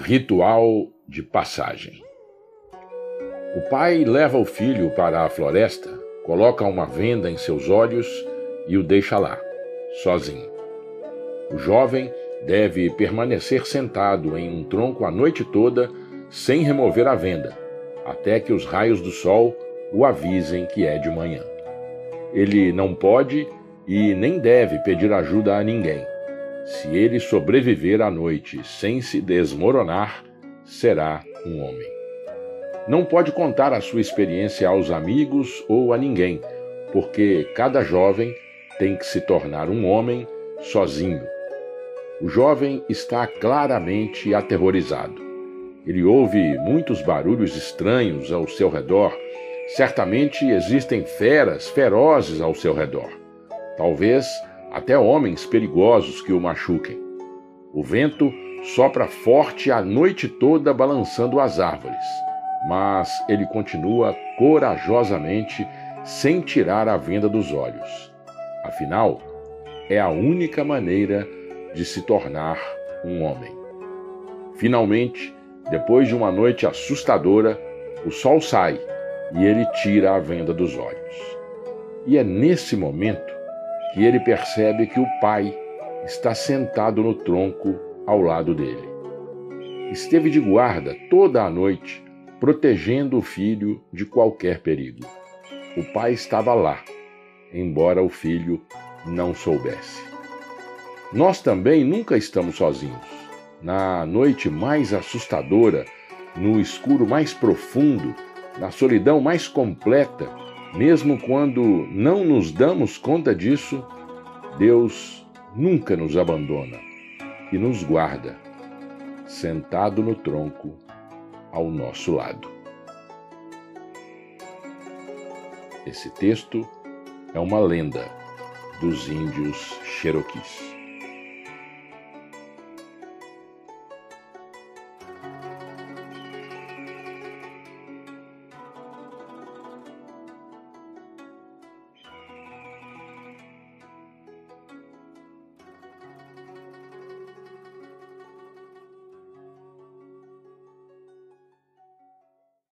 Ritual de passagem. O pai leva o filho para a floresta, coloca uma venda em seus olhos e o deixa lá, sozinho. O jovem deve permanecer sentado em um tronco a noite toda sem remover a venda, até que os raios do sol o avisem que é de manhã. Ele não pode e nem deve pedir ajuda a ninguém se ele sobreviver à noite sem se desmoronar, será um homem. Não pode contar a sua experiência aos amigos ou a ninguém, porque cada jovem tem que se tornar um homem sozinho. O jovem está claramente aterrorizado. Ele ouve muitos barulhos estranhos ao seu redor. Certamente existem feras ferozes ao seu redor. Talvez até homens perigosos que o machuquem. O vento sopra forte a noite toda balançando as árvores, mas ele continua corajosamente sem tirar a venda dos olhos. Afinal, é a única maneira de se tornar um homem. Finalmente, depois de uma noite assustadora, o sol sai e ele tira a venda dos olhos. E é nesse momento que ele percebe que o pai está sentado no tronco ao lado dele. Esteve de guarda toda a noite, protegendo o filho de qualquer perigo. O pai estava lá, embora o filho não soubesse. Nós também nunca estamos sozinhos. Na noite mais assustadora, no escuro mais profundo, na solidão mais completa, mesmo quando não nos damos conta disso, Deus nunca nos abandona e nos guarda, sentado no tronco ao nosso lado. Esse texto é uma lenda dos índios Cherokees.